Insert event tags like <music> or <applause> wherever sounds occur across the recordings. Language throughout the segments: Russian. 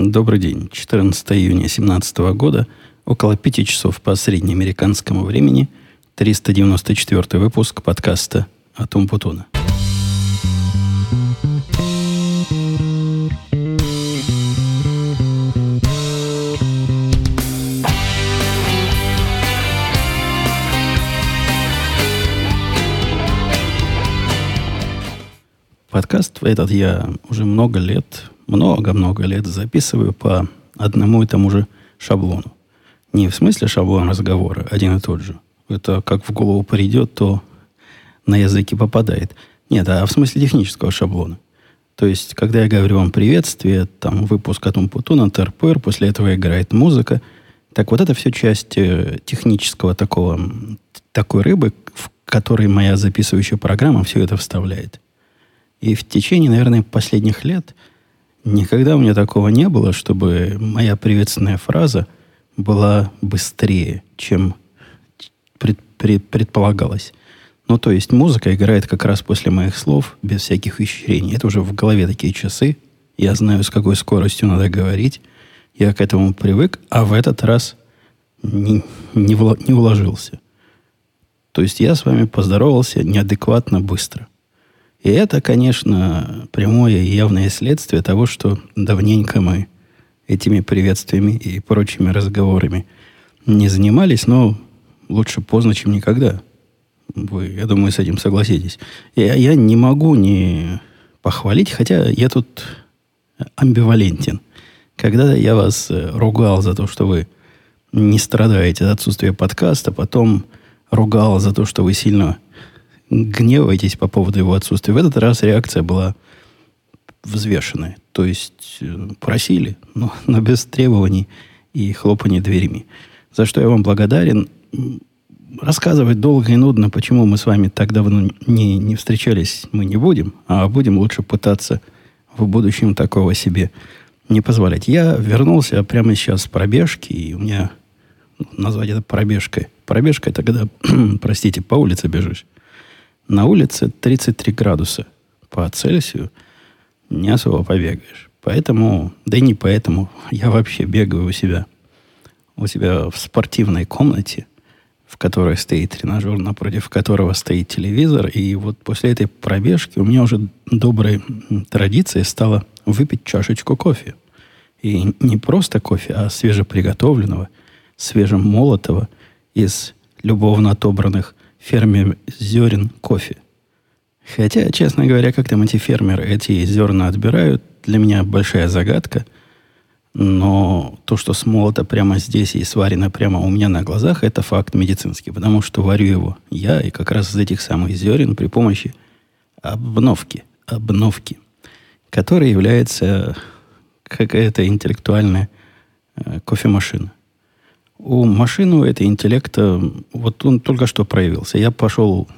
Добрый день. 14 июня 2017 года, около 5 часов по среднеамериканскому времени, 394 выпуск подкаста «Атум Путуна». Подкаст этот я уже много лет много-много лет записываю по одному и тому же шаблону. Не в смысле шаблон разговора, один и тот же. Это как в голову придет, то на языке попадает. Нет, а в смысле технического шаблона. То есть, когда я говорю вам приветствие, там выпуск от Умпутуна, ТРПР, после этого играет музыка, так вот это все часть э, технического такого, такой рыбы, в которой моя записывающая программа все это вставляет. И в течение, наверное, последних лет – Никогда у меня такого не было, чтобы моя приветственная фраза была быстрее, чем пред, пред, предполагалось. Ну, то есть музыка играет как раз после моих слов, без всяких исчерений. Это уже в голове такие часы. Я знаю, с какой скоростью надо говорить. Я к этому привык, а в этот раз не, не, не уложился. То есть я с вами поздоровался неадекватно быстро – и это, конечно, прямое и явное следствие того, что давненько мы этими приветствиями и прочими разговорами не занимались, но лучше поздно, чем никогда. Вы, я думаю, с этим согласитесь. Я, я не могу не похвалить, хотя я тут амбивалентен. Когда я вас э, ругал за то, что вы не страдаете от отсутствия подкаста, потом ругал за то, что вы сильно гневаетесь по поводу его отсутствия. В этот раз реакция была взвешенная. То есть э, просили, но, <laughs> но без требований и хлопания дверями. За что я вам благодарен. Рассказывать долго и нудно, почему мы с вами так давно не, не встречались, мы не будем, а будем лучше пытаться в будущем такого себе не позволять. Я вернулся прямо сейчас с пробежки, и у меня ну, назвать это пробежкой. Пробежка это когда, <clears throat> простите, по улице бежишь. На улице 33 градуса по Цельсию. Не особо побегаешь. Поэтому, да и не поэтому, я вообще бегаю у себя, у себя в спортивной комнате, в которой стоит тренажер, напротив которого стоит телевизор. И вот после этой пробежки у меня уже доброй традицией стало выпить чашечку кофе. И не просто кофе, а свежеприготовленного, свежемолотого из любовно отобранных ферме зерен кофе. Хотя, честно говоря, как там эти фермеры эти зерна отбирают, для меня большая загадка. Но то, что смолото прямо здесь и сварено прямо у меня на глазах, это факт медицинский. Потому что варю его я и как раз из этих самых зерен при помощи обновки. Обновки. Которая является какая-то интеллектуальная э, кофемашина у машины у этой интеллекта, вот он только что проявился. Я пошел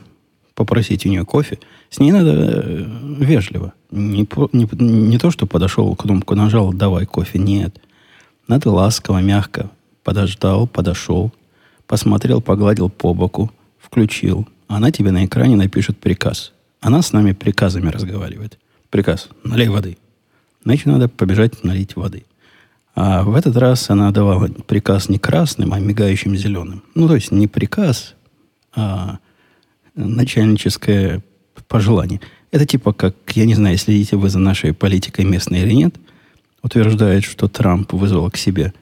попросить у нее кофе. С ней надо э, вежливо. Не, не, не то, что подошел, кнопку нажал, давай кофе. Нет. Надо ласково, мягко. Подождал, подошел, посмотрел, погладил по боку, включил. Она тебе на экране напишет приказ. Она с нами приказами разговаривает. Приказ. Налей воды. Значит, надо побежать налить воды. А в этот раз она давала приказ не красным, а мигающим зеленым. Ну, то есть не приказ, а начальническое пожелание. Это типа как, я не знаю, следите вы за нашей политикой местной или нет, утверждает, что Трамп вызвал к себе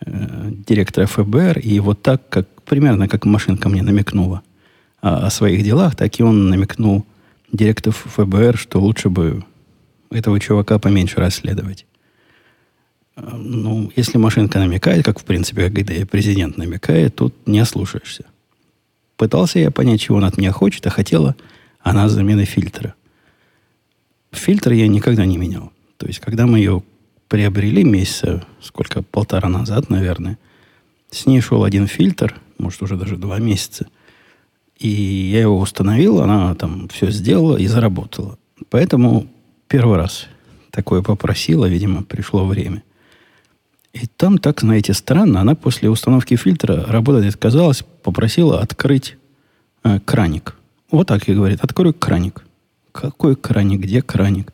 э, директора ФБР, и вот так, как примерно как машинка мне намекнула о, о своих делах, так и он намекнул директору ФБР, что лучше бы этого чувака поменьше расследовать. Ну, если машинка намекает, как в принципе, когда и президент намекает, тут не ослушаешься. Пытался я понять, чего он от меня хочет, а хотела она замены фильтра. Фильтр я никогда не менял. То есть, когда мы ее приобрели месяца, сколько, полтора назад, наверное, с ней шел один фильтр, может, уже даже два месяца. И я его установил, она там все сделала и заработала. Поэтому первый раз такое попросила, видимо, пришло время. И там так, знаете, странно. Она после установки фильтра работать отказалась, попросила открыть э, краник. Вот так и говорит, открой краник. Какой краник? Где краник?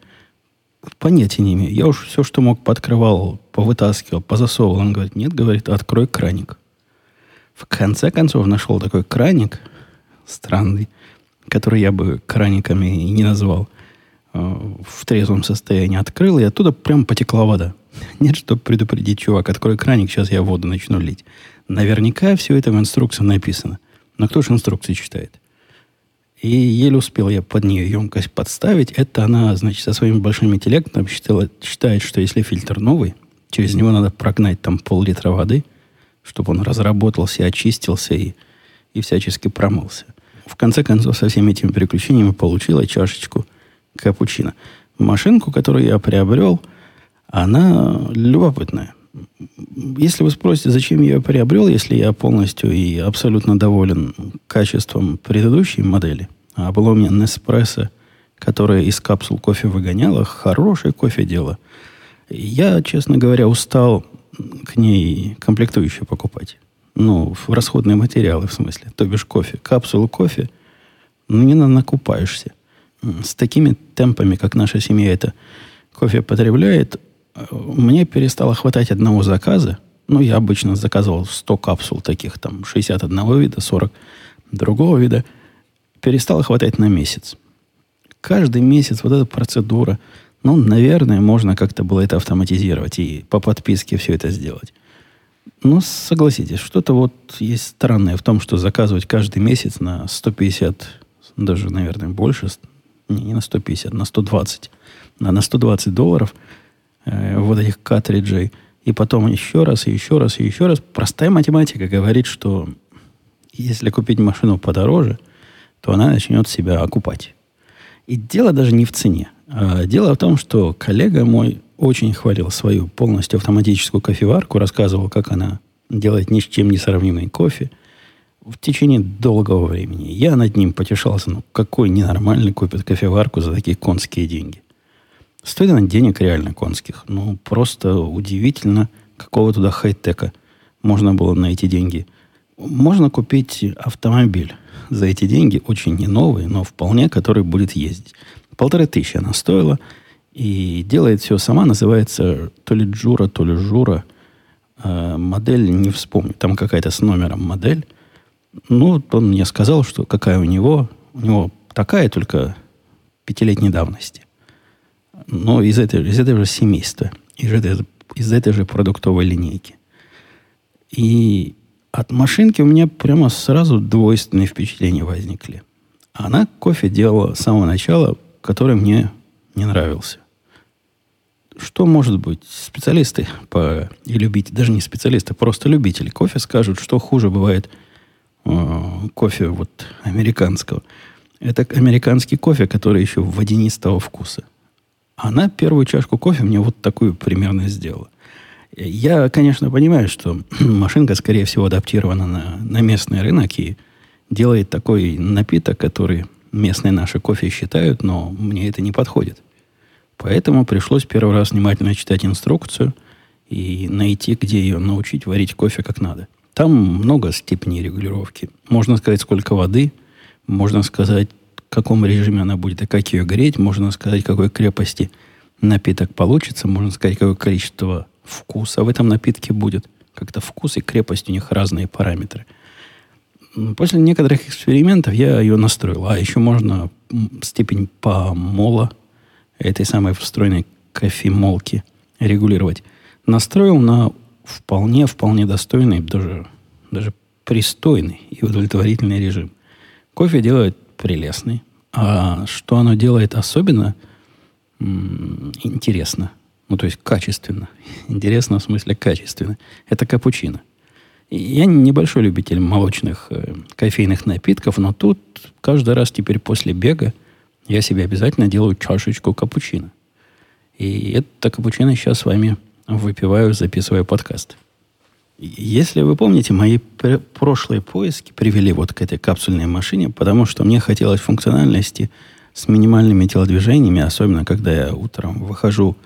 понятия не имею. Я уж все, что мог, подкрывал, повытаскивал, позасовывал. Он говорит, нет, говорит, открой краник. В конце концов нашел такой краник странный, который я бы краниками не назвал. Э, в трезвом состоянии открыл, и оттуда прям потекла вода. Нет, чтобы предупредить, чувак, открой краник, сейчас я воду начну лить. Наверняка все это в инструкции написано. Но кто же инструкции читает? И еле успел я под нее емкость подставить. Это она, значит, со своим большим интеллектом считала, считает, что если фильтр новый, через него надо прогнать там пол-литра воды, чтобы он разработался, очистился и, и всячески промылся. В конце концов, со всеми этими переключениями получила чашечку капучино. Машинку, которую я приобрел, она любопытная. Если вы спросите, зачем я ее приобрел, если я полностью и абсолютно доволен качеством предыдущей модели, а было у меня Nespresso, которая из капсул кофе выгоняла, хорошее кофе дело. Я, честно говоря, устал к ней комплектующие покупать. Ну, в расходные материалы, в смысле. То бишь кофе. Капсулу кофе, ну, не накупаешься. С такими темпами, как наша семья это кофе потребляет, мне перестало хватать одного заказа. Ну, я обычно заказывал 100 капсул таких, там, 60 одного вида, 40 другого вида. Перестало хватать на месяц. Каждый месяц вот эта процедура, ну, наверное, можно как-то было это автоматизировать и по подписке все это сделать. Но согласитесь, что-то вот есть странное в том, что заказывать каждый месяц на 150, даже, наверное, больше, не, не на 150, на 120, на, на 120 долларов – э, вот этих картриджей, и потом еще раз, и еще раз, и еще раз. Простая математика говорит, что если купить машину подороже, то она начнет себя окупать. И дело даже не в цене. А дело в том, что коллега мой очень хвалил свою полностью автоматическую кофеварку, рассказывал, как она делает ни с чем не сравнимый кофе в течение долгого времени. Я над ним потешался, ну какой ненормальный купит кофеварку за такие конские деньги. Стоит она денег реально конских. Ну, просто удивительно, какого туда хай-тека можно было на эти деньги. Можно купить автомобиль за эти деньги, очень не новый, но вполне, который будет ездить. Полторы тысячи она стоила, и делает все сама, называется то ли Джура, то ли Жура. Э, модель не вспомню, там какая-то с номером модель. Ну, он мне сказал, что какая у него. У него такая, только пятилетней давности но из, этой, из этого же семейства, из этой, из этой же продуктовой линейки. И от машинки у меня прямо сразу двойственные впечатления возникли. Она кофе делала с самого начала, который мне не нравился. Что может быть? Специалисты по, и любители, даже не специалисты, просто любители кофе скажут, что хуже бывает э, кофе вот американского. Это американский кофе, который еще водянистого вкуса. Она первую чашку кофе мне вот такую примерно сделала. Я, конечно, понимаю, что <clears throat> машинка, скорее всего, адаптирована на, на местный рынок и делает такой напиток, который местные наши кофе считают, но мне это не подходит. Поэтому пришлось первый раз внимательно читать инструкцию и найти, где ее научить варить кофе как надо. Там много степеней регулировки. Можно сказать, сколько воды, можно сказать, каком режиме она будет и как ее греть. Можно сказать, какой крепости напиток получится. Можно сказать, какое количество вкуса в этом напитке будет. Как-то вкус и крепость у них разные параметры. После некоторых экспериментов я ее настроил. А еще можно степень помола этой самой встроенной кофемолки регулировать. Настроил на вполне, вполне достойный, даже, даже пристойный и удовлетворительный режим. Кофе делает прелестный. А что оно делает особенно интересно, ну, то есть качественно. <laughs> Интересно в смысле качественно. Это капучино. Я небольшой любитель молочных э, кофейных напитков, но тут каждый раз теперь после бега я себе обязательно делаю чашечку капучино. И это капучино сейчас с вами выпиваю, записываю подкаст. Если вы помните, мои прошлые поиски привели вот к этой капсульной машине, потому что мне хотелось функциональности с минимальными телодвижениями, особенно когда я утром выхожу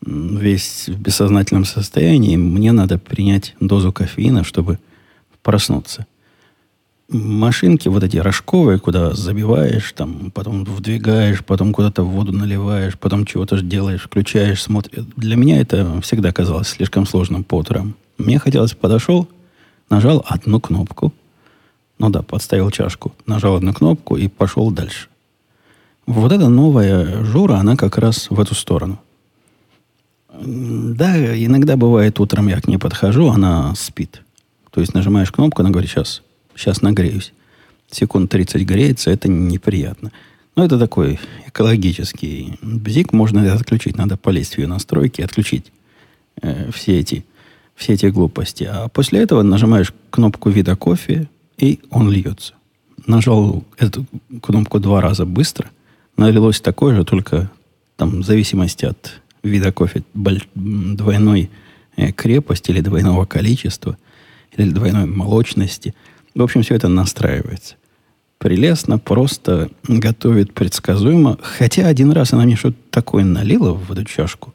весь в бессознательном состоянии, мне надо принять дозу кофеина, чтобы проснуться. машинки вот эти рожковые, куда забиваешь, там, потом вдвигаешь, потом куда-то воду наливаешь, потом чего-то делаешь, включаешь, смотришь. Для меня это всегда казалось слишком сложным по утрам. Мне хотелось, подошел, нажал одну кнопку, ну да, подставил чашку, нажал одну кнопку и пошел дальше. Вот эта новая Жура, она как раз в эту сторону. Да, иногда бывает, утром я к ней подхожу, она спит. То есть нажимаешь кнопку, она говорит, сейчас, сейчас нагреюсь. Секунд 30 греется, это неприятно. Но это такой экологический бзик, можно отключить. Надо полезть в ее настройки отключить э, все, эти, все эти глупости. А после этого нажимаешь кнопку вида кофе, и он льется. Нажал эту кнопку два раза быстро, налилось такое же, только там в зависимости от вида кофе двойной э, крепости или двойного количества, или двойной молочности. В общем, все это настраивается. Прелестно, просто готовит предсказуемо. Хотя один раз она мне что-то такое налила в эту чашку,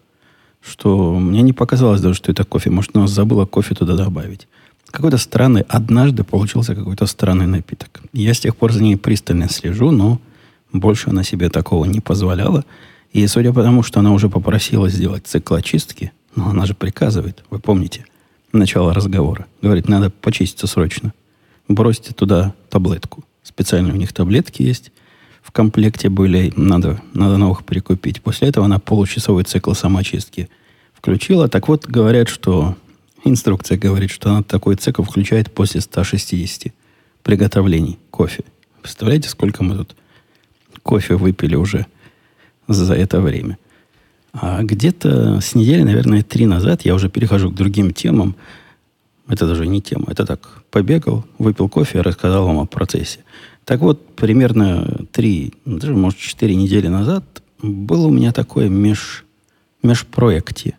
что мне не показалось даже, что это кофе. Может, она забыла кофе туда добавить. Какой-то странный, однажды получился какой-то странный напиток. Я с тех пор за ней пристально слежу, но больше она себе такого не позволяла. И судя по тому, что она уже попросила сделать цикл очистки, но она же приказывает, вы помните, начало разговора. Говорит, надо почиститься срочно. Бросьте туда таблетку. Специально у них таблетки есть. Комплекте были, надо, надо новых прикупить. После этого она получасовой цикл самоочистки включила. Так вот, говорят, что инструкция говорит, что она такой цикл включает после 160 приготовлений кофе. Представляете, сколько мы тут кофе выпили уже за это время. А где-то с недели, наверное, три назад я уже перехожу к другим темам. Это даже не тема. Это так, побегал, выпил кофе, рассказал вам о процессе. Так вот, примерно три, даже, может, четыре недели назад было у меня такое меж, межпроекте.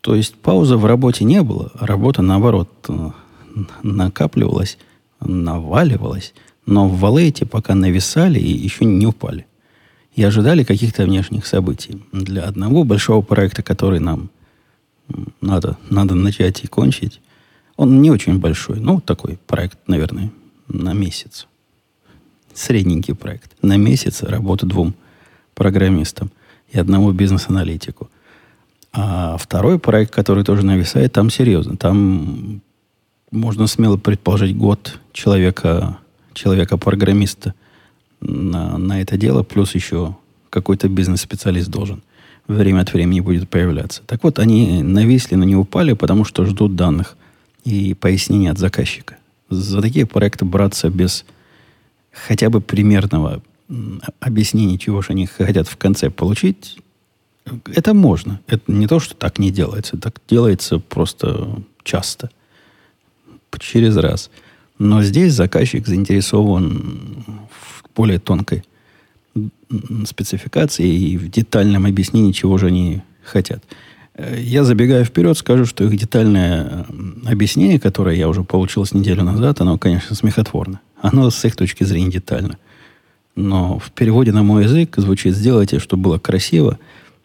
То есть паузы в работе не было, а работа, наоборот, накапливалась, наваливалась, но в валете пока нависали и еще не упали и ожидали каких-то внешних событий. Для одного большого проекта, который нам надо, надо начать и кончить, он не очень большой, ну, такой проект, наверное, на месяц. Средненький проект. На месяц работы двум программистам и одному бизнес-аналитику. А второй проект, который тоже нависает, там серьезно. Там можно смело предположить год человека, человека-программиста на, на это дело, плюс еще какой-то бизнес-специалист должен время от времени будет появляться. Так вот, они нависли, но не упали, потому что ждут данных и пояснений от заказчика. За такие проекты браться без хотя бы примерного объяснения, чего же они хотят в конце получить, это можно. Это не то, что так не делается. Так делается просто часто. Через раз. Но здесь заказчик заинтересован более тонкой спецификации и в детальном объяснении, чего же они хотят. Э, я забегаю вперед, скажу, что их детальное объяснение, которое я уже получил с неделю назад, оно, конечно, смехотворно. Оно с их точки зрения детально. Но в переводе на мой язык звучит «сделайте, чтобы было красиво,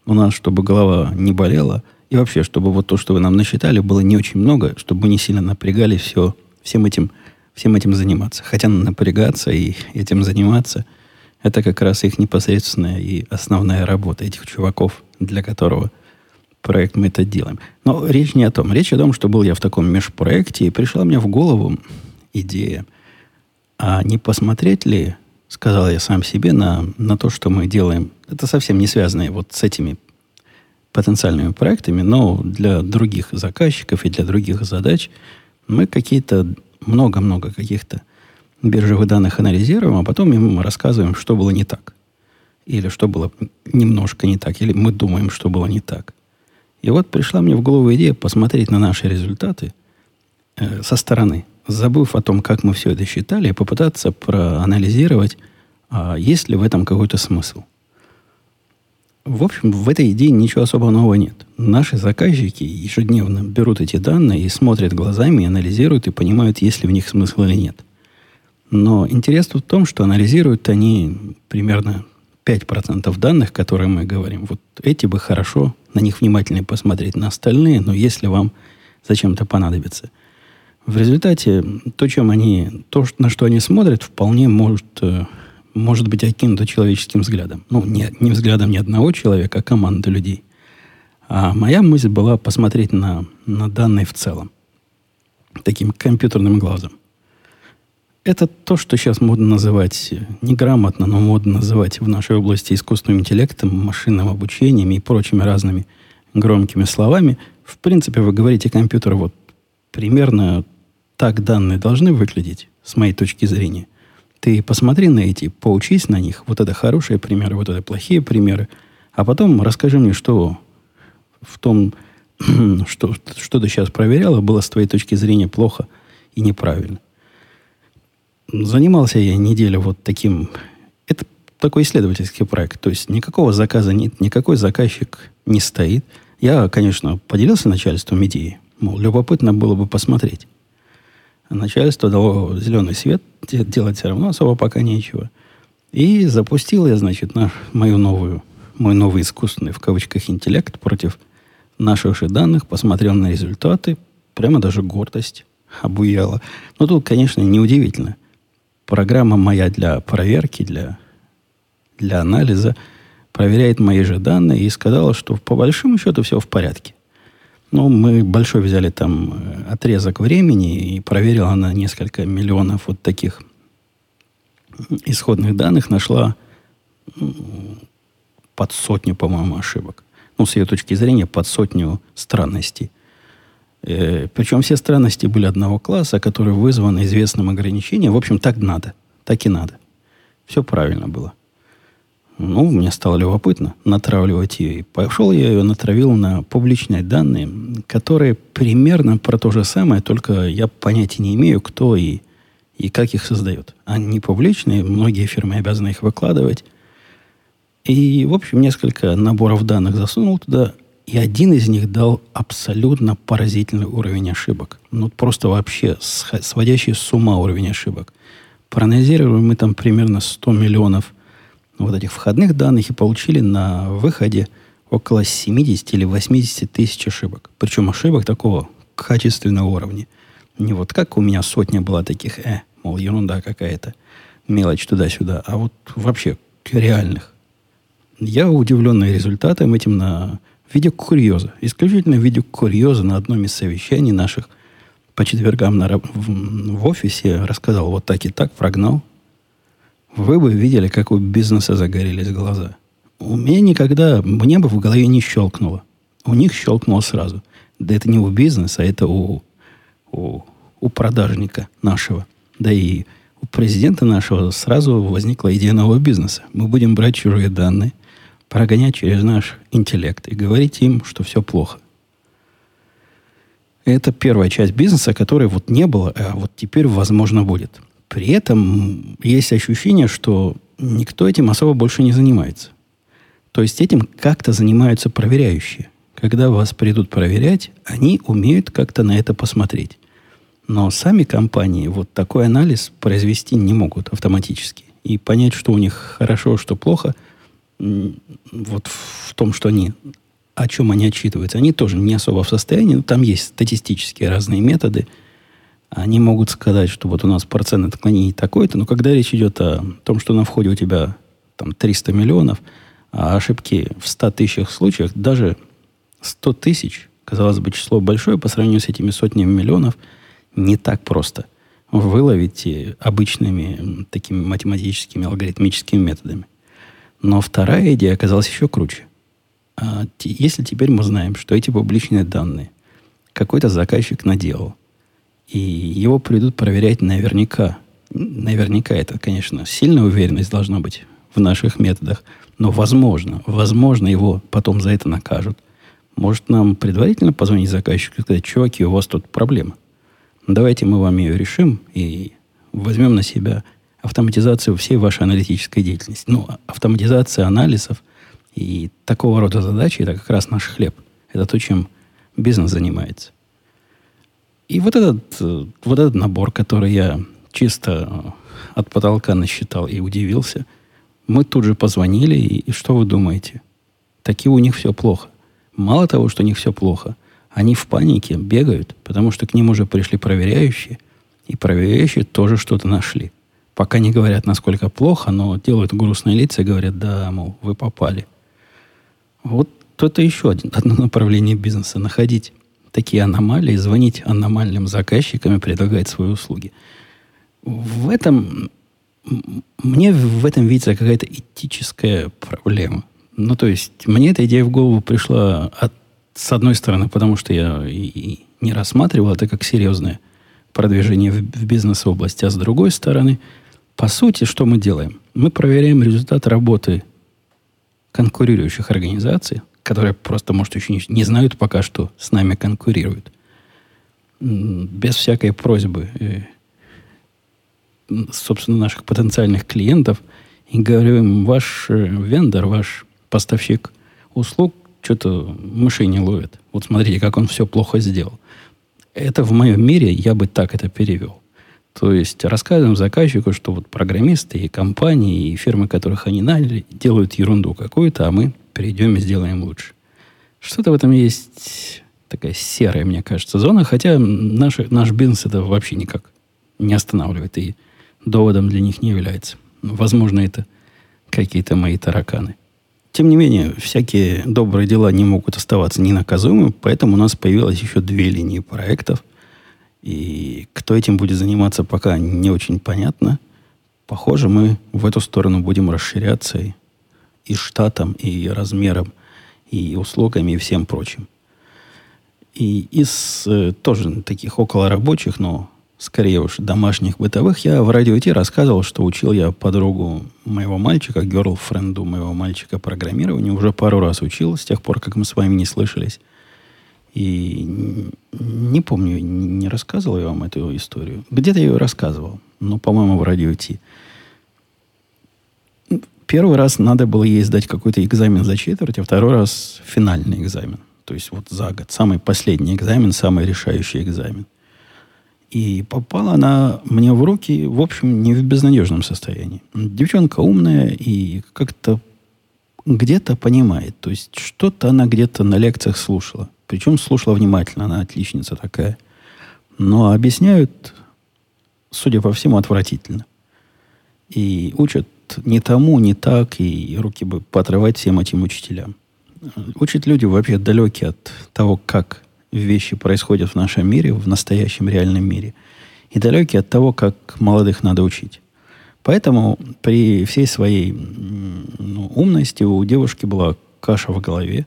у нас, чтобы голова не болела, и вообще, чтобы вот то, что вы нам насчитали, было не очень много, чтобы мы не сильно напрягали все, всем этим всем этим заниматься. Хотя напрягаться и этим заниматься, это как раз их непосредственная и основная работа этих чуваков, для которого проект мы это делаем. Но речь не о том. Речь о том, что был я в таком межпроекте, и пришла мне в голову идея, а не посмотреть ли, сказал я сам себе, на, на то, что мы делаем. Это совсем не связано вот с этими потенциальными проектами, но для других заказчиков и для других задач мы какие-то много-много каких-то биржевых данных анализируем, а потом им рассказываем, что было не так. Или что было немножко не так. Или мы думаем, что было не так. И вот пришла мне в голову идея посмотреть на наши результаты э, со стороны, забыв о том, как мы все это считали, попытаться проанализировать, а есть ли в этом какой-то смысл – в общем, в этой идее ничего особо нового нет. Наши заказчики ежедневно берут эти данные и смотрят глазами, и анализируют, и понимают, есть ли в них смысл или нет. Но интерес в том, что анализируют они примерно 5% данных, которые мы говорим. Вот эти бы хорошо на них внимательнее посмотреть. На остальные, но если вам зачем-то понадобится В результате то, чем они, то, на что они смотрят, вполне может, э, может быть окинуто человеческим взглядом. Ну, не, не взглядом ни одного человека, а команды людей. А моя мысль была посмотреть на, на данные в целом. Таким компьютерным глазом. Это то, что сейчас модно называть неграмотно, но модно называть в нашей области искусственным интеллектом, машинным обучением и прочими разными громкими словами. В принципе, вы говорите компьютер, вот примерно так данные должны выглядеть, с моей точки зрения. Ты посмотри на эти, поучись на них. Вот это хорошие примеры, вот это плохие примеры. А потом расскажи мне, что в том, <clears throat> что, что ты сейчас проверяла, было с твоей точки зрения плохо и неправильно. Занимался я неделю вот таким... Это такой исследовательский проект. То есть никакого заказа нет, никакой заказчик не стоит. Я, конечно, поделился начальством идеей. Мол, любопытно было бы посмотреть. Начальство дало зеленый свет, делать все равно особо пока нечего. И запустил я, значит, наш, мою новую, мой новый искусственный, в кавычках, интеллект против наших же данных, посмотрел на результаты, прямо даже гордость обуяла. Но тут, конечно, неудивительно. Программа моя для проверки, для, для анализа проверяет мои же данные и сказала, что по большому счету все в порядке. Ну, мы большой взяли там э, отрезок времени и проверила на несколько миллионов вот таких исходных данных, нашла под сотню, по-моему, ошибок. Ну, с ее точки зрения, под сотню странностей. Э, причем все странности были одного класса, которые вызваны известным ограничением. В общем, так надо. Так и надо. Все правильно было. Ну, мне стало любопытно натравливать ее. И пошел я ее натравил на публичные данные, которые примерно про то же самое, только я понятия не имею, кто и, и как их создает. Они публичные, многие фирмы обязаны их выкладывать. И, в общем, несколько наборов данных засунул туда, и один из них дал абсолютно поразительный уровень ошибок. Ну, просто вообще сводящий с ума уровень ошибок. Проанализируем мы там примерно 100 миллионов вот этих входных данных и получили на выходе около 70 или 80 тысяч ошибок. Причем ошибок такого качественного уровня. Не вот как у меня сотня была таких, э, мол, ерунда какая-то, мелочь туда-сюда, а вот вообще реальных. Я удивленный результатом этим на виде курьеза. Исключительно в виде курьеза на одном из совещаний наших по четвергам на, в, в офисе рассказал вот так и так, прогнал вы бы видели, как у бизнеса загорелись глаза. У меня никогда, мне бы в голове не щелкнуло. У них щелкнуло сразу. Да это не у бизнеса, это у, у, у продажника нашего. Да и у президента нашего сразу возникла идея нового бизнеса. Мы будем брать чужие данные, прогонять через наш интеллект и говорить им, что все плохо. Это первая часть бизнеса, которой вот не было, а вот теперь, возможно, будет. При этом есть ощущение, что никто этим особо больше не занимается. То есть этим как-то занимаются проверяющие. Когда вас придут проверять, они умеют как-то на это посмотреть. Но сами компании вот такой анализ произвести не могут автоматически. И понять, что у них хорошо, что плохо, вот в том, что они, о чем они отчитываются, они тоже не особо в состоянии. Там есть статистические разные методы – они могут сказать, что вот у нас процент отклонений такой-то, но когда речь идет о том, что на входе у тебя там 300 миллионов, а ошибки в 100 тысячах случаях, даже 100 тысяч, казалось бы, число большое по сравнению с этими сотнями миллионов, не так просто выловить обычными такими математическими, алгоритмическими методами. Но вторая идея оказалась еще круче. А если теперь мы знаем, что эти публичные данные какой-то заказчик наделал – и его придут проверять наверняка. Наверняка это, конечно, сильная уверенность должна быть в наших методах. Но возможно, возможно, его потом за это накажут. Может, нам предварительно позвонить заказчику и сказать, чуваки, у вас тут проблема. Давайте мы вам ее решим и возьмем на себя автоматизацию всей вашей аналитической деятельности. Ну, автоматизация анализов и такого рода задачи – это как раз наш хлеб. Это то, чем бизнес занимается. И вот этот, э, вот этот набор, который я чисто э, от потолка насчитал и удивился, мы тут же позвонили, и, и что вы думаете? Таки у них все плохо. Мало того, что у них все плохо, Они в панике бегают, потому что к ним уже пришли проверяющие, и проверяющие тоже что-то нашли. Пока не говорят, насколько плохо, но делают грустные лица и говорят, да, мол, вы попали. Вот это еще один, одно направление бизнеса. Находить такие аномалии, звонить аномальным заказчикам и предлагать свои услуги. В этом мне в этом видится какая-то этическая проблема. Ну, то есть, мне эта идея в голову пришла от, с одной стороны, потому что я и, не рассматривал это как серьезное продвижение в, в бизнес-области, а с другой стороны, по сути, что мы делаем? Мы проверяем результат работы конкурирующих организаций, которые просто, может, еще не, не знают пока, что с нами конкурируют. Без всякой просьбы э, собственно, наших потенциальных клиентов и говорим, ваш э, вендор, ваш поставщик услуг что-то мыши не ловит. Вот смотрите, как он все плохо сделал. Это в моем мире, я бы так это перевел. То есть рассказываем заказчику, что вот программисты и компании, и фирмы, которых они наняли, делают ерунду какую-то, а мы перейдем и сделаем лучше. Что-то в этом есть такая серая, мне кажется, зона, хотя наш, наш бизнес это вообще никак не останавливает. И доводом для них не является. Возможно, это какие-то мои тараканы. Тем не менее, всякие добрые дела не могут оставаться ненаказуемыми, поэтому у нас появилось еще две линии проектов. И кто этим будет заниматься, пока не очень понятно. Похоже, мы в эту сторону будем расширяться и, и штатом, и размером, и услугами, и всем прочим. И из э, тоже таких около рабочих, но скорее уж домашних бытовых, я в радио Ти рассказывал, что учил я подругу моего мальчика, герлфренду моего мальчика программированию. Уже пару раз учил с тех пор, как мы с вами не слышались. И не помню, не рассказывал я вам эту историю. Где-то я ее рассказывал, но, по-моему, в радио Ти. Первый раз надо было ей сдать какой-то экзамен за четверть, а второй раз финальный экзамен. То есть вот за год. Самый последний экзамен, самый решающий экзамен. И попала она мне в руки, в общем, не в безнадежном состоянии. Девчонка умная и как-то где-то понимает. То есть что-то она где-то на лекциях слушала. Причем слушала внимательно, она отличница такая. Но объясняют, судя по всему, отвратительно. И учат не тому, не так, и руки бы поотрывать всем этим учителям. Учат люди вообще далекие от того, как вещи происходят в нашем мире, в настоящем реальном мире, и далекие от того, как молодых надо учить. Поэтому при всей своей ну, умности у девушки была каша в голове.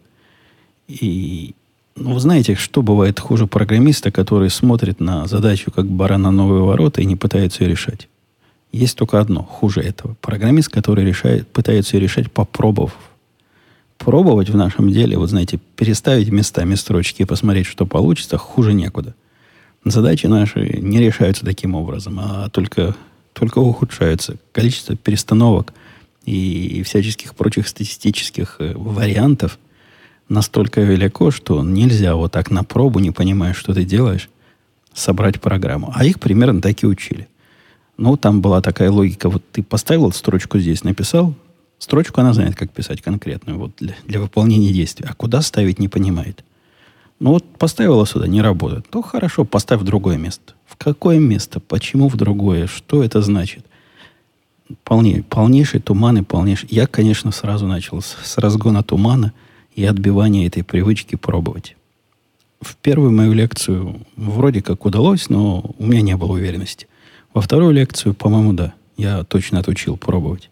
И ну, вы знаете, что бывает хуже программиста, который смотрит на задачу как баран на новые ворота и не пытается ее решать? Есть только одно, хуже этого. Программист, который решает, пытается ее решать, попробовав пробовать в нашем деле, вот знаете, переставить местами строчки и посмотреть, что получится, хуже некуда. Задачи наши не решаются таким образом, а только, только ухудшаются. Количество перестановок и всяческих прочих статистических э, вариантов настолько велико, что нельзя вот так на пробу, не понимая, что ты делаешь, собрать программу. А их примерно так и учили. Ну, там была такая логика. Вот ты поставил строчку здесь, написал, Строчку она знает, как писать конкретную вот для, для выполнения действия. А куда ставить, не понимает. Ну вот поставила сюда, не работает. То хорошо, поставь в другое место. В какое место? Почему в другое? Что это значит? Полней, полнейший туман и полнейший... Я, конечно, сразу начал с, с разгона тумана и отбивания этой привычки пробовать. В первую мою лекцию вроде как удалось, но у меня не было уверенности. Во вторую лекцию, по-моему, да. Я точно отучил пробовать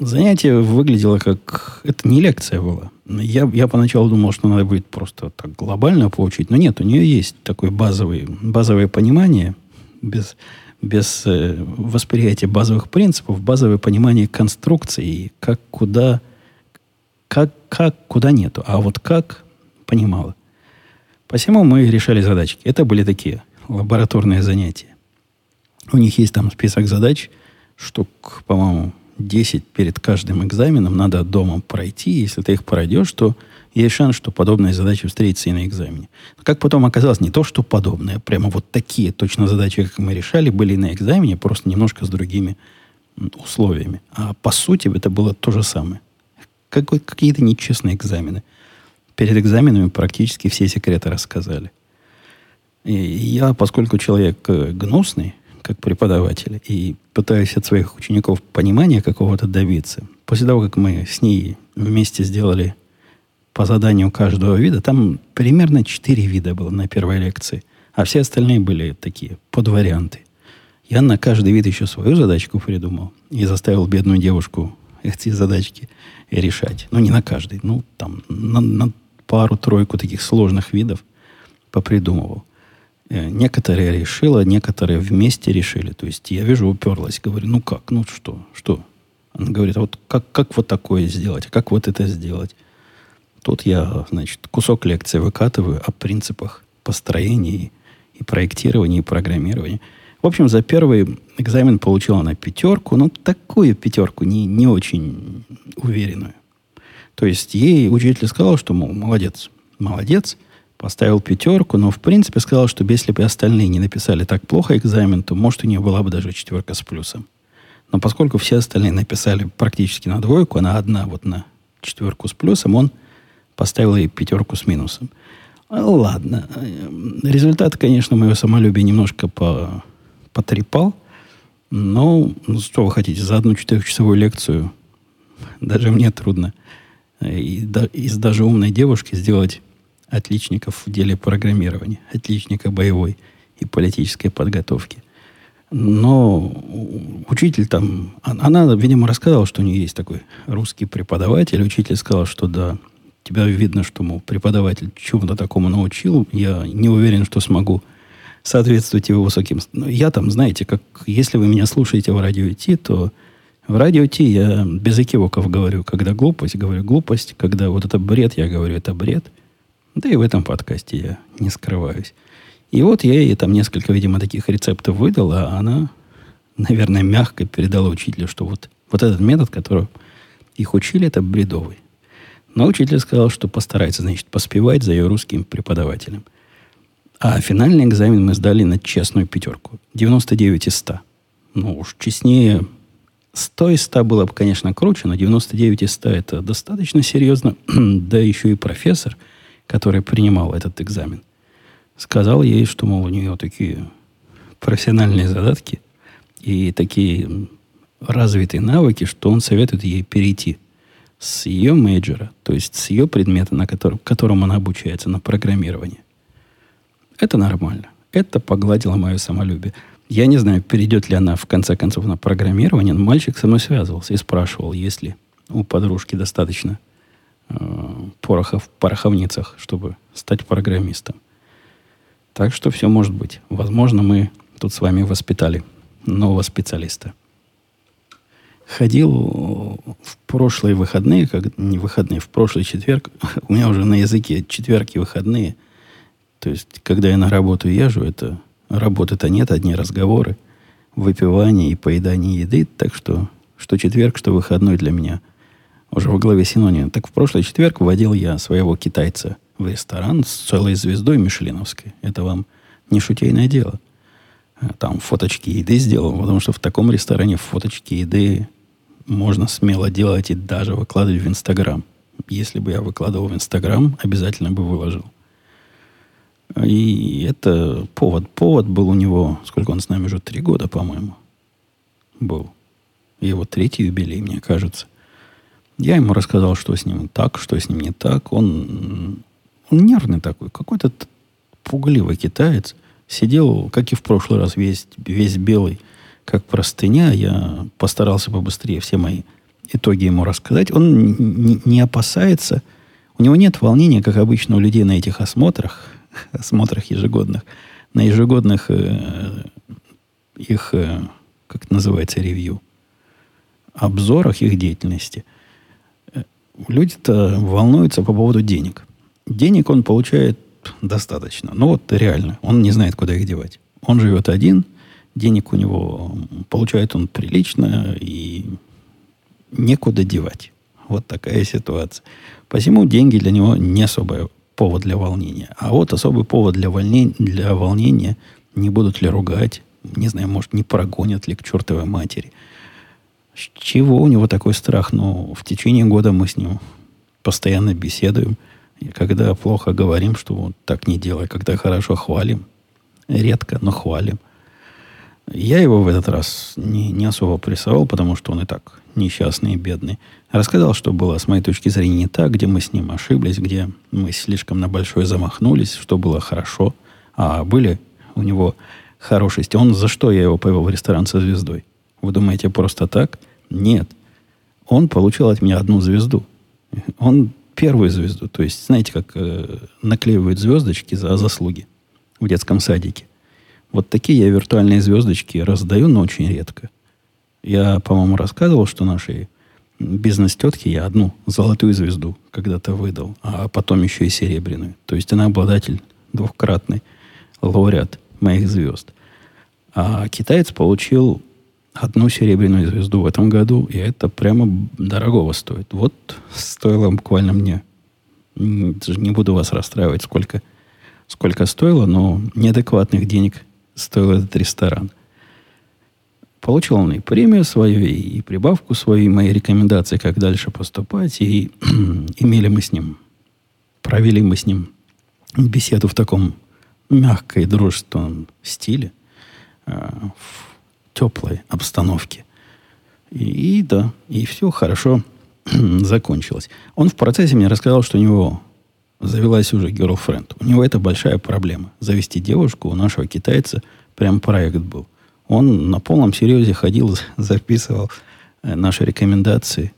занятие выглядело как... Это не лекция была. Я, я поначалу думал, что надо будет просто так глобально поучить, но нет, у нее есть такое базовое, базовое понимание, без, без э, восприятия базовых принципов, базовое понимание конструкции, как куда, как, как куда нету. А вот как понимала. Посему мы решали задачки. Это были такие лабораторные занятия. У них есть там список задач, штук, по-моему, 10 перед каждым экзаменом надо дома пройти. Если ты их пройдешь, то есть шанс, что подобные задачи встретятся и на экзамене. Как потом оказалось, не то, что подобные, прямо вот такие точно задачи, как мы решали, были на экзамене, просто немножко с другими условиями. А по сути это было то же самое. Какой, какие-то нечестные экзамены. перед экзаменами практически все секреты рассказали. И я, поскольку человек э, гнусный, как преподаватель, и пытаюсь от своих учеников понимания какого-то добиться, после того, как мы с ней вместе сделали по заданию каждого вида, там примерно 4 вида было на первой лекции, а все остальные были такие подварианты. Я на каждый вид еще свою задачку придумал и заставил бедную девушку <laughs> эти задачки решать. Ну, не на каждый, ну, там, на, на пару-тройку таких сложных видов попридумывал. Э, некоторые решила, некоторые вместе решили. То есть я вижу, уперлась, говорю, ну как, ну что, что? Она говорит, а вот как, как вот такое сделать, как вот это сделать? Тут я, значит, кусок лекции выкатываю о принципах построения и, и проектирования, и программирования. В общем, за первый экзамен получила она пятерку, но такую пятерку не, не очень уверенную. То есть ей учитель сказал, что, мол, молодец, молодец, поставил пятерку, но в принципе сказал, что если бы остальные не написали так плохо экзамен, то, может, у нее была бы даже четверка с плюсом. Но поскольку все остальные написали практически на двойку, она одна вот на четверку с плюсом, он поставил ей пятерку с минусом. Ладно. Результат, конечно, мое самолюбие немножко по, потрепал. Но, ну, что вы хотите, за одну четырехчасовую лекцию даже мне трудно и, из даже умной девушки сделать отличников в деле программирования, отличника боевой и политической подготовки. Но учитель там, она, видимо, рассказала, что у нее есть такой русский преподаватель. Учитель сказал, что да, тебя видно, что, мол, преподаватель чему-то такому научил. Я не уверен, что смогу соответствовать его высоким... Но я там, знаете, как если вы меня слушаете в радио Ти, то в радио Ти я без экивоков говорю, когда глупость, говорю глупость, когда вот это бред, я говорю, это бред. Да и в этом подкасте я не скрываюсь. И вот я ей там несколько, видимо, таких рецептов выдал, а она, наверное, мягко передала учителю, что вот, вот этот метод, который их учили, это бредовый. Но учитель сказал, что постарается, значит, поспевать за ее русским преподавателем. А финальный экзамен мы сдали на честную пятерку. 99 из 100. Ну уж честнее 100 из 100 было бы, конечно, круче, но 99 из 100 это достаточно серьезно. <clears throat> да еще и профессор, который принимал этот экзамен, сказал ей, что, мол, у нее такие профессиональные задатки и такие развитые навыки, что он советует ей перейти с ее мейджора, то есть с ее предмета, на котором, котором она обучается, на программирование. Это нормально. Это погладило мое самолюбие. Я не знаю, перейдет ли она в конце концов на программирование, но мальчик со мной связывался и спрашивал, есть ли у подружки достаточно э, пороха в пороховницах, чтобы стать программистом. Так что все может быть. Возможно, мы тут с вами воспитали нового специалиста ходил в прошлые выходные, как не выходные, в прошлый четверг, <laughs> у меня уже на языке четверки выходные. То есть, когда я на работу езжу, это работы-то нет, одни разговоры, выпивание и поедание еды. Так что, что четверг, что выходной для меня уже в голове синоним. Так в прошлый четверг водил я своего китайца в ресторан с целой звездой мишленовской. Это вам не шутейное дело. Там фоточки еды сделал, потому что в таком ресторане фоточки еды можно смело делать и даже выкладывать в Инстаграм. Если бы я выкладывал в Инстаграм, обязательно бы выложил. И это повод. Повод был у него, сколько он с нами уже, три года, по-моему, был. Его третий юбилей, мне кажется. Я ему рассказал, что с ним так, что с ним не так. Он, он нервный такой, какой-то пугливый китаец. Сидел, как и в прошлый раз, весь, весь белый – как простыня. Я постарался побыстрее все мои итоги ему рассказать. Он не, не опасается. У него нет волнения, как обычно у людей на этих осмотрах, осмотрах ежегодных, на ежегодных э, их, э, как это называется, ревью, обзорах их деятельности. Э, люди-то волнуются по поводу денег. Денег он получает достаточно. Ну вот реально, он не знает, куда их девать. Он живет один, денег у него получает он прилично и некуда девать. Вот такая ситуация. Посему деньги для него не особый повод для волнения. А вот особый повод для, волнения, для волнения, не будут ли ругать, не знаю, может, не прогонят ли к чертовой матери. С чего у него такой страх? Ну, в течение года мы с ним постоянно беседуем. И когда плохо говорим, что вот так не делай, когда хорошо хвалим, редко, но хвалим. Я его в этот раз не, не особо прессовал, потому что он и так несчастный и бедный. Рассказал, что было с моей точки зрения не так, где мы с ним ошиблись, где мы слишком на большое замахнулись, что было хорошо, а были у него хорошести. Он за что я его повел в ресторан со звездой? Вы думаете, просто так? Нет. Он получил от меня одну звезду. Он первую звезду. То есть, знаете, как э, наклеивают звездочки за заслуги в детском садике. Вот такие я виртуальные звездочки раздаю, но очень редко. Я, по-моему, рассказывал, что нашей бизнес-тетке я одну золотую звезду когда-то выдал, а потом еще и серебряную. То есть она обладатель двухкратный лауреат моих звезд. А китаец получил одну серебряную звезду в этом году, и это прямо дорогого стоит. Вот стоило буквально мне, не буду вас расстраивать, сколько, сколько стоило, но неадекватных денег стоил этот ресторан. Получил он и премию свою, и прибавку свою, и мои рекомендации, как дальше поступать. И <clears throat> имели мы с ним, провели мы с ним беседу в таком мягкой, дружественном стиле, э, в теплой обстановке. И, и да, и все хорошо <clears throat> закончилось. Он в процессе мне рассказал, что у него завелась уже girlfriend. У него это большая проблема. Завести девушку у нашего китайца прям проект был. Он на полном серьезе ходил, <laughs> записывал э, наши рекомендации.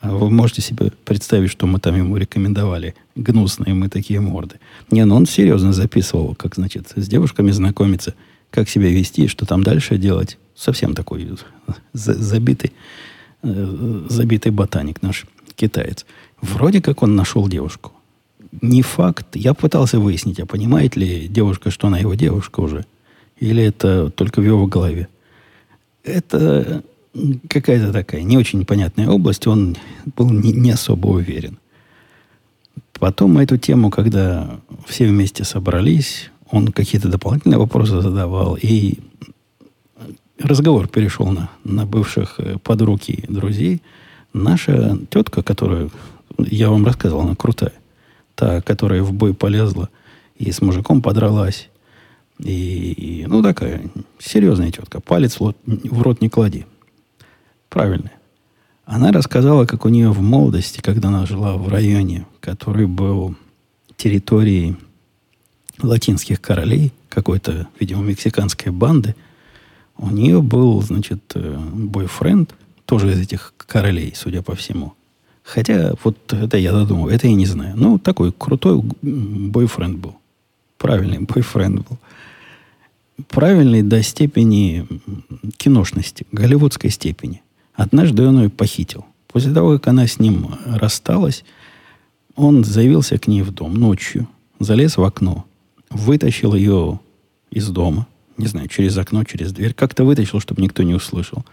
А вы можете себе представить, что мы там ему рекомендовали. Гнусные мы такие морды. Не, ну он серьезно записывал, как, значит, с девушками знакомиться, как себя вести, что там дальше делать. Совсем такой забитый, э, забитый ботаник наш китаец. Вроде как он нашел девушку не факт. Я пытался выяснить, а понимает ли девушка, что она его девушка уже. Или это только в его голове. Это какая-то такая не очень непонятная область. Он был не, не особо уверен. Потом эту тему, когда все вместе собрались, он какие-то дополнительные вопросы задавал, и разговор перешел на, на бывших э, подруг и друзей. Наша тетка, которую я вам рассказывал, она крутая, та, которая в бой полезла и с мужиком подралась. И, и ну, такая серьезная тетка. Палец в в рот не клади. Правильная. Она рассказала, как у нее в молодости, когда она жила в районе, который был территорией латинских королей, какой-то, видимо, мексиканской банды, у нее был, значит, э, бойфренд, тоже из этих королей, судя по всему – Хотя вот это я додумал, это я не знаю. Ну, такой крутой бойфренд был. Правильный бойфренд был. Правильный до степени киношности, голливудской степени. Однажды он ее похитил. После того, как она с ним рассталась, он заявился к ней в дом ночью, залез в окно, вытащил ее из дома, не знаю, через окно, через дверь, как-то вытащил, чтобы никто не услышал.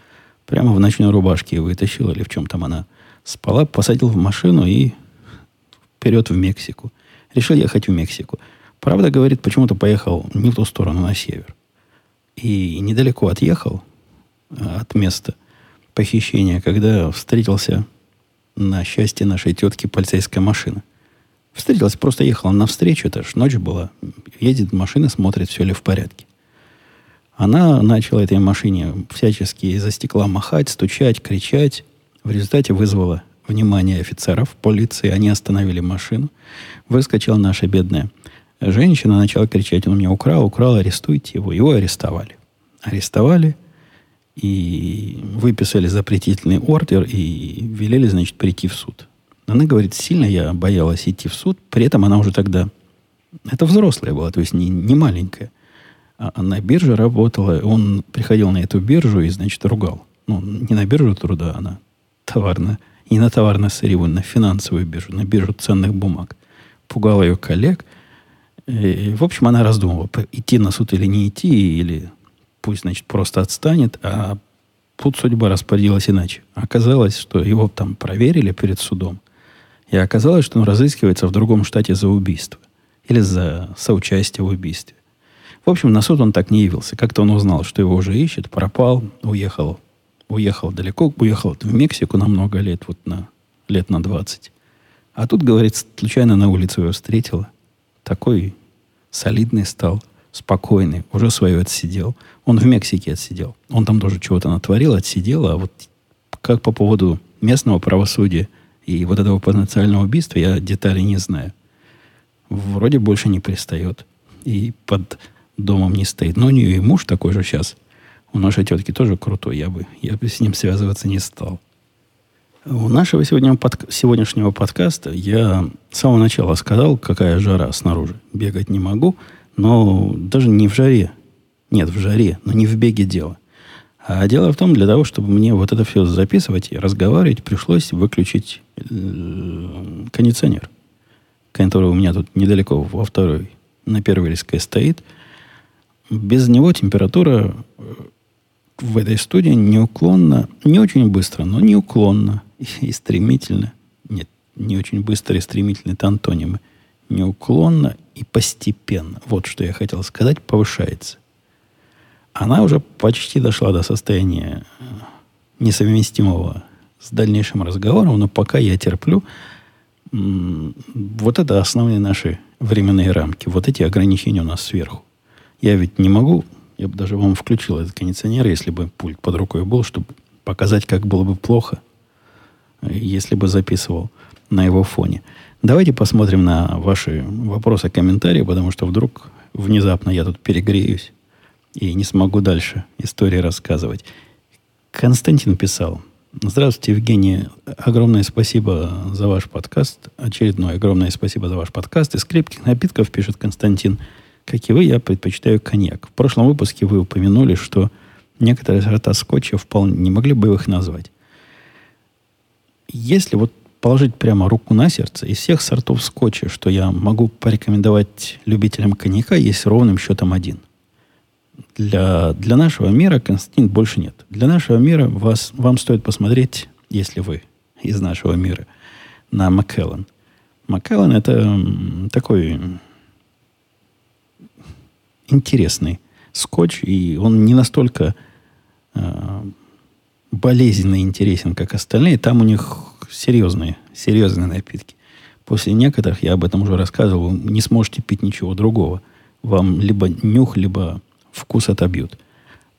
Прямо в ночной рубашке вытащил, или в чем там она спала, посадил в машину и вперед в Мексику. Решил ехать в Мексику. Правда, говорит, почему-то поехал не в ту сторону, на север. И недалеко отъехал а, от места похищения, когда встретился на счастье нашей тетки полицейская машина. Встретилась, просто ехала навстречу, это ж ночь была. Едет машина, смотрит, все ли в порядке. Она начала этой машине всячески из-за стекла махать, стучать, кричать. В результате вызвала внимание офицеров полиции. Они остановили машину. Выскочила наша бедная женщина, начала кричать, он меня украл, украл, арестуйте его. Его арестовали. Арестовали и выписали запретительный ордер и велели, значит, прийти в суд. Она говорит, сильно я боялась идти в суд. При этом она уже тогда... Это взрослая была, то есть не, не маленькая. А на бирже работала. Он приходил на эту биржу и, значит, ругал. Ну, не на биржу труда, она товарно, не на товарно-сырьевую, на финансовую биржу, на биржу ценных бумаг. Пугала ее коллег. И, в общем, она раздумывала, идти на суд или не идти, или пусть, значит, просто отстанет, а тут судьба распорядилась иначе. Оказалось, что его там проверили перед судом, и оказалось, что он разыскивается в другом штате за убийство или за соучастие в убийстве. В общем, на суд он так не явился. Как-то он узнал, что его уже ищет, пропал, уехал уехал далеко, уехал в Мексику на много лет, вот на лет на 20. А тут, говорит, случайно на улице его встретила. Такой солидный стал, спокойный, уже свое отсидел. Он в Мексике отсидел. Он там тоже чего-то натворил, отсидел, а вот как по поводу местного правосудия и вот этого потенциального убийства, я деталей не знаю. Вроде больше не пристает. И под домом не стоит. Но у нее и муж такой же сейчас. У нашей тетки тоже крутой. Я бы, я бы с ним связываться не стал. У нашего сегодня под, сегодняшнего подкаста я с самого начала сказал, какая жара снаружи. Бегать не могу, но даже не в жаре. Нет, в жаре, но не в беге дело. А дело в том, для того, чтобы мне вот это все записывать и разговаривать, пришлось выключить э, кондиционер, который у меня тут недалеко во второй, на первой риске стоит. Без него температура э, в этой студии неуклонно, не очень быстро, но неуклонно <laughs> и стремительно, нет, не очень быстро и стремительно, это антонимы, неуклонно и постепенно, вот что я хотел сказать, повышается. Она уже почти дошла до состояния э, несовместимого с дальнейшим разговором, но пока я терплю, вот это основные наши временные рамки, вот эти ограничения у нас сверху. Я ведь не могу, я бы даже вам включил этот кондиционер, если бы пульт под рукой был, чтобы показать, как было бы плохо – если бы записывал на его фоне. Давайте посмотрим на ваши вопросы, комментарии, потому что вдруг внезапно я тут перегреюсь и не смогу дальше истории рассказывать. Константин писал. Здравствуйте, Евгений. Огромное спасибо за ваш подкаст. Очередное огромное спасибо за ваш подкаст. Из крепких напитков, пишет Константин, как и вы, я предпочитаю коньяк. В прошлом выпуске вы упомянули, что некоторые сорта скотча вполне не могли бы их назвать. Если вот положить прямо руку на сердце, из всех сортов скотча, что я могу порекомендовать любителям коньяка, есть ровным счетом один. Для, для нашего мира, Константин, больше нет. Для нашего мира вас, вам стоит посмотреть, если вы из нашего мира, на Маккеллан. Маккеллан это такой интересный скотч, и он не настолько э, болезненно интересен, как остальные. Там у них серьезные, серьезные напитки. После некоторых, я об этом уже рассказывал, не сможете пить ничего другого. Вам либо нюх, либо вкус отобьют.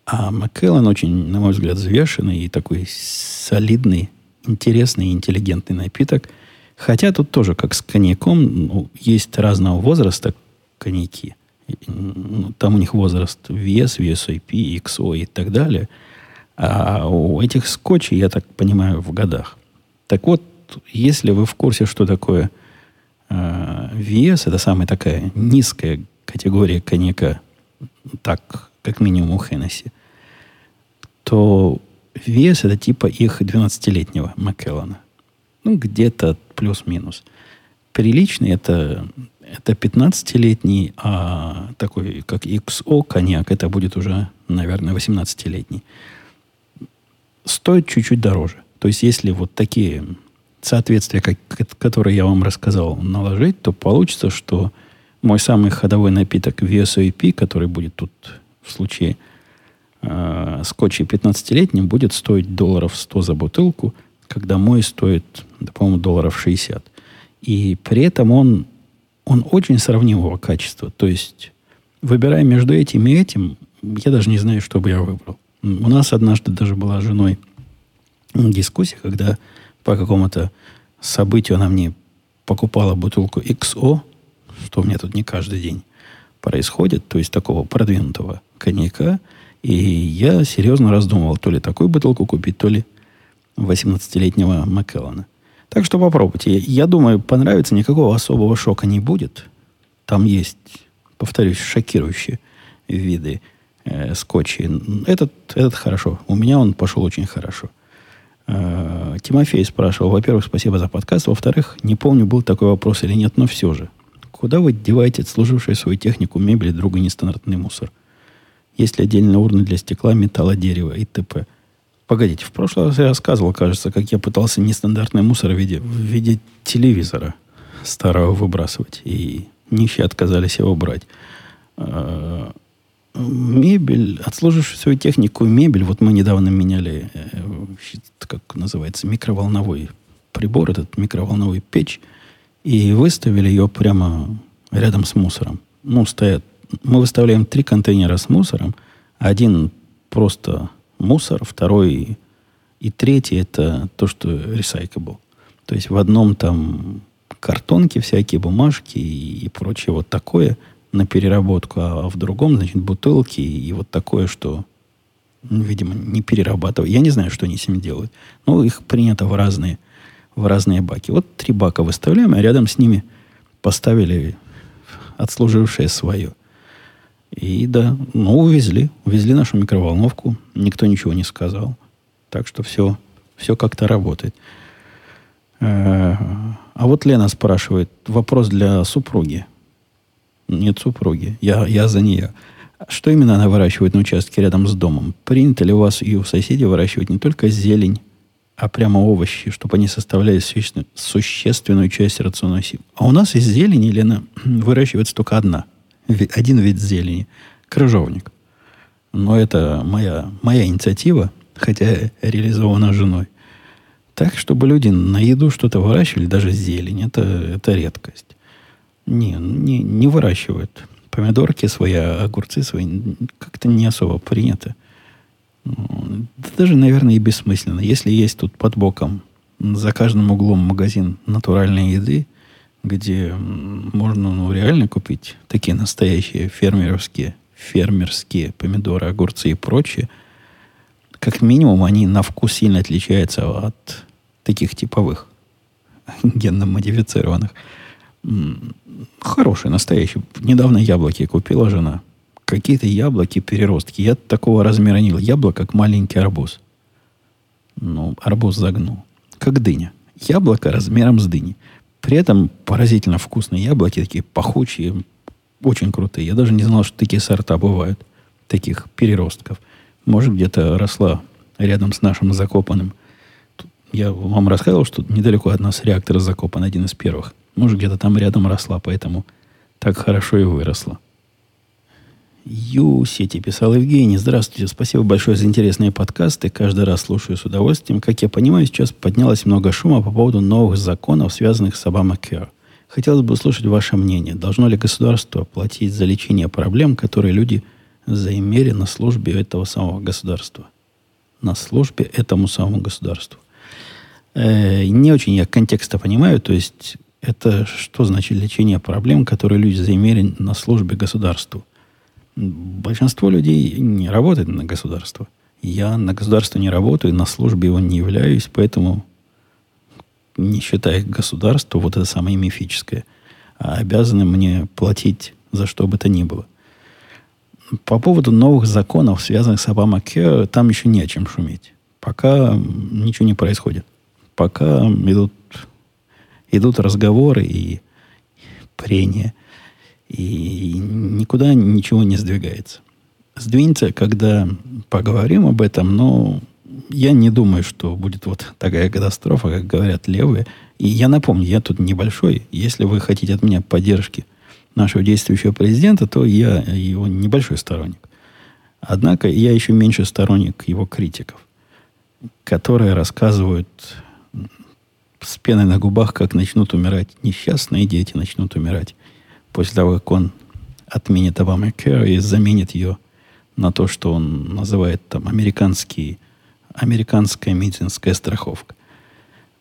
А Маккеллан очень, на мой взгляд, взвешенный и такой солидный, интересный, интеллигентный напиток. Хотя тут тоже, как с коньяком, ну, есть разного возраста коньяки. Ну, там у них возраст VS, VSOP, XO и так далее – а у этих скотчей, я так понимаю, в годах. Так вот, если вы в курсе, что такое э, VS, это самая такая низкая категория коньяка, так, как минимум у Хеннесси, то VS это типа их 12-летнего Маккеллана. Ну, где-то плюс-минус. Приличный это, это 15-летний, а такой, как XO коньяк, это будет уже, наверное, 18-летний стоит чуть-чуть дороже. То есть, если вот такие соответствия, как, которые я вам рассказал, наложить, то получится, что мой самый ходовой напиток VSOP, который будет тут в случае э, скотча 15-летним, будет стоить долларов 100 за бутылку, когда мой стоит, да, по-моему, долларов 60. И при этом он, он очень сравнимого качества. То есть, выбирая между этим и этим, я даже не знаю, что бы я выбрал. У нас однажды даже была с женой дискуссия, когда по какому-то событию она мне покупала бутылку XO, что у меня тут не каждый день происходит, то есть такого продвинутого коньяка. И я серьезно раздумывал, то ли такую бутылку купить, то ли 18-летнего Маккеллана. Так что попробуйте. Я думаю, понравится, никакого особого шока не будет. Там есть, повторюсь, шокирующие виды э, скотчи. Этот, этот хорошо. У меня он пошел очень хорошо. Э, Тимофей спрашивал, во-первых, спасибо за подкаст, во-вторых, не помню, был такой вопрос или нет, но все же. Куда вы деваете служившую свою технику, мебель, друга нестандартный мусор? Есть ли отдельные урны для стекла, металла, дерева и т.п.? Погодите, в прошлый раз я рассказывал, кажется, как я пытался нестандартный мусор в виде, в виде телевизора старого выбрасывать. И нищие отказались его брать. Э, мебель, отслужившую свою технику мебель, вот мы недавно меняли, э, как называется, микроволновой прибор, этот микроволновый печь, И выставили ее прямо рядом с мусором. Ну, стоят. Мы выставляем три контейнера с мусором. Один просто мусор, второй и третий это то, что recyclable. То есть в одном там картонки всякие, бумажки и, и прочее вот такое на переработку, а в другом, значит, бутылки и вот такое, что, ну, видимо, не перерабатывают. Я не знаю, что они с ним делают. Но их принято в разные, в разные баки. Вот три бака выставляем, а рядом с ними поставили отслужившее свое. И да, ну, увезли. Увезли нашу микроволновку. Никто ничего не сказал. Так что все, все как-то работает. Э, а вот Лена спрашивает, вопрос для супруги. Нет супруги, я, я за нее. Что именно она выращивает на участке рядом с домом? Принято ли у вас и у соседей выращивать не только зелень, а прямо овощи, чтобы они составляли существенную часть рациона? А у нас из зелени, Лена, <clears throat> выращивается только одна. Один вид зелени. Крыжовник. Но это моя, моя инициатива хотя реализована женой. Так, чтобы люди на еду что-то выращивали, даже зелень, это, это редкость. Не, не, не выращивают. Помидорки свои, огурцы свои как-то не особо принято. Ну, да даже, наверное, и бессмысленно. Если есть тут под боком за каждым углом магазин натуральной еды, где можно ну, реально купить такие настоящие фермерские, фермерские помидоры, огурцы и прочее – как минимум, они на вкус сильно отличаются от таких типовых, <laughs> генно модифицированных. Хорошие, настоящие. Недавно яблоки купила жена. Какие-то яблоки переростки. Я такого размера не Яблоко, как маленький арбуз. Ну, арбуз загнул. Как дыня. Яблоко размером с дыней. При этом поразительно вкусные яблоки, такие пахучие, очень крутые. Я даже не знал, что такие сорта бывают, таких переростков – может, где-то росла рядом с нашим закопанным. Я вам рассказывал, что недалеко от нас реактор закопан, один из первых. Может, где-то там рядом росла, поэтому так хорошо и выросла. Ю-сети писал Евгений. Здравствуйте, спасибо большое за интересные подкасты. Каждый раз слушаю с удовольствием. Как я понимаю, сейчас поднялось много шума по поводу новых законов, связанных с Obamacare. Хотелось бы услышать ваше мнение. Должно ли государство платить за лечение проблем, которые люди заимели на службе этого самого государства. На службе этому самому государству. Э, не очень я контекста понимаю, то есть это что значит лечение проблем, которые люди заимели на службе государству? Большинство людей не работает на государство. Я на государство не работаю, на службе его не являюсь, поэтому не считая государство, вот это самое мифическое, а обязаны мне платить за что бы то ни было. По поводу новых законов, связанных с Обамакер, там еще не о чем шуметь. Пока ничего не происходит. Пока идут, идут разговоры и прения. И никуда ничего не сдвигается. Сдвинется, когда поговорим об этом, но я не думаю, что будет вот такая катастрофа, как говорят левые. И я напомню, я тут небольшой. Если вы хотите от меня поддержки нашего действующего президента, то я его небольшой сторонник. Однако я еще меньше сторонник его критиков, которые рассказывают с пеной на губах, как начнут умирать несчастные дети, начнут умирать после того, как он отменит Обамакер и заменит ее на то, что он называет там американский, американская медицинская страховка.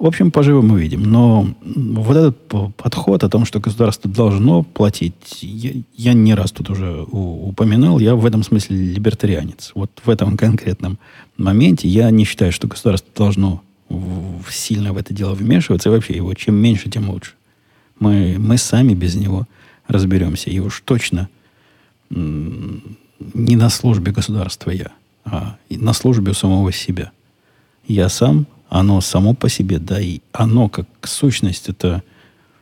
В общем, поживем увидим. Но вот этот подход о том, что государство должно платить, я, я не раз тут уже упоминал, я в этом смысле либертарианец. Вот в этом конкретном моменте я не считаю, что государство должно в, сильно в это дело вмешиваться. И вообще его чем меньше, тем лучше. Мы, мы сами без него разберемся. И уж точно не на службе государства я, а на службе самого себя. Я сам оно само по себе, да, и оно как сущность, это,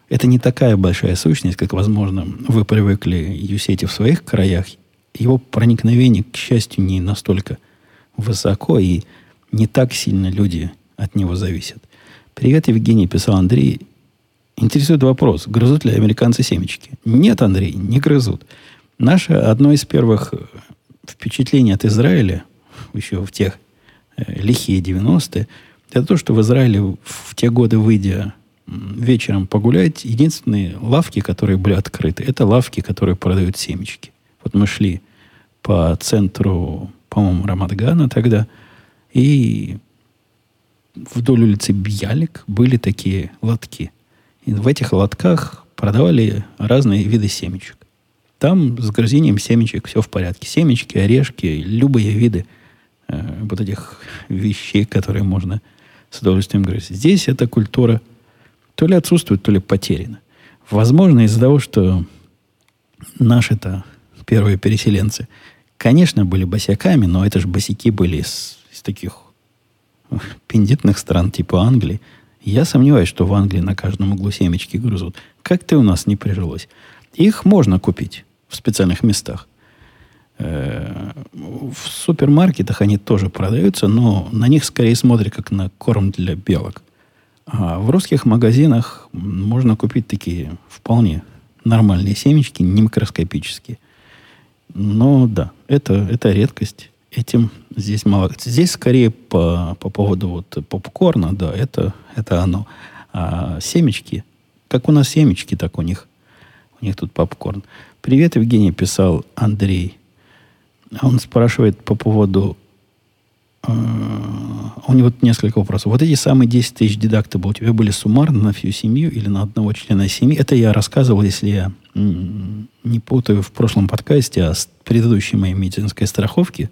это не такая большая сущность, как, возможно, вы привыкли юсети в своих краях. Его проникновение, к счастью, не настолько высоко, и не так сильно люди от него зависят. Привет, Евгений, писал Андрей. Интересует вопрос, грызут ли американцы семечки? Нет, Андрей, не грызут. Наше одно из первых впечатлений от Израиля, еще в тех э, лихие 90-е, это то, что в Израиле в те годы, выйдя вечером погулять, единственные лавки, которые были открыты, это лавки, которые продают семечки. Вот мы шли по центру, по-моему, Рамадгана тогда, и вдоль улицы Бьялик были такие лотки. И в этих лотках продавали разные виды семечек. Там с грызением семечек все в порядке. Семечки, орешки, любые виды э, вот этих вещей, которые можно с удовольствием грызть. Здесь эта культура то ли отсутствует, то ли потеряна. Возможно, из-за того, что наши-то первые переселенцы, конечно, были босяками, но это же босяки были из, из таких пиндитных стран, типа Англии. Я сомневаюсь, что в Англии на каждом углу семечки грызут. Как ты у нас не прижилось? Их можно купить в специальных местах. Э, в супермаркетах они тоже продаются, но на них скорее смотрят как на корм для белок. А в русских магазинах можно купить такие вполне нормальные семечки, не микроскопические. Но да, это, это редкость. Этим здесь мало. Здесь скорее по, по поводу вот попкорна, да, это, это оно. А семечки, как у нас семечки, так у них, у них тут попкорн. Привет, Евгений, писал Андрей. Он спрашивает по поводу а, у него несколько вопросов. Вот эти самые 10 тысяч дедактабл у тебя были суммарно на всю семью или на одного члена семьи? Это я рассказывал, если я не путаю, в прошлом подкасте о предыдущей моей медицинской страховке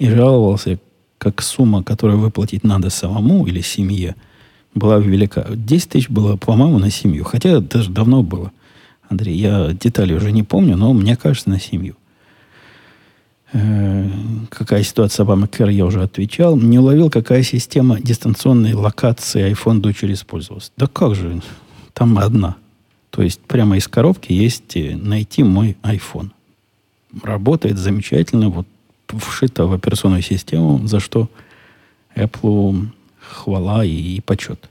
и жаловался, как сумма, которую выплатить надо самому или семье, была велика. 10 тысяч было, по-моему, на семью. Хотя даже давно было. Андрей, я детали уже не помню, но мне кажется, на семью. Э, какая ситуация с Obamacare, я уже отвечал. Не уловил, какая система дистанционной локации iPhone дочери использовалась. Да как же, там одна. То есть прямо из коробки есть э, найти мой iPhone. Работает замечательно, вот вшито в операционную систему, за что Apple хвала и, и почет.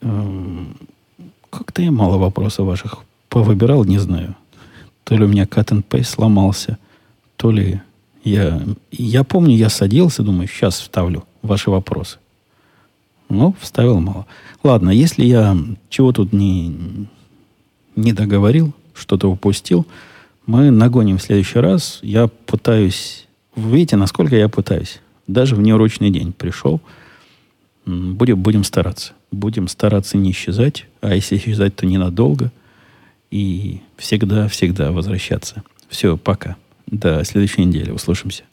Эм, как-то я мало вопросов ваших повыбирал, не знаю. То ли у меня cut and paste сломался – то ли я... Я помню, я садился, думаю, сейчас вставлю ваши вопросы. Но вставил мало. Ладно, если я чего тут не, не договорил, что-то упустил, мы нагоним в следующий раз. Я пытаюсь... Вы видите, насколько я пытаюсь. Даже в неурочный день пришел. Будем, будем стараться. Будем стараться не исчезать. А если исчезать, то ненадолго. И всегда-всегда возвращаться. Все, пока. До следующей недели. Услышимся.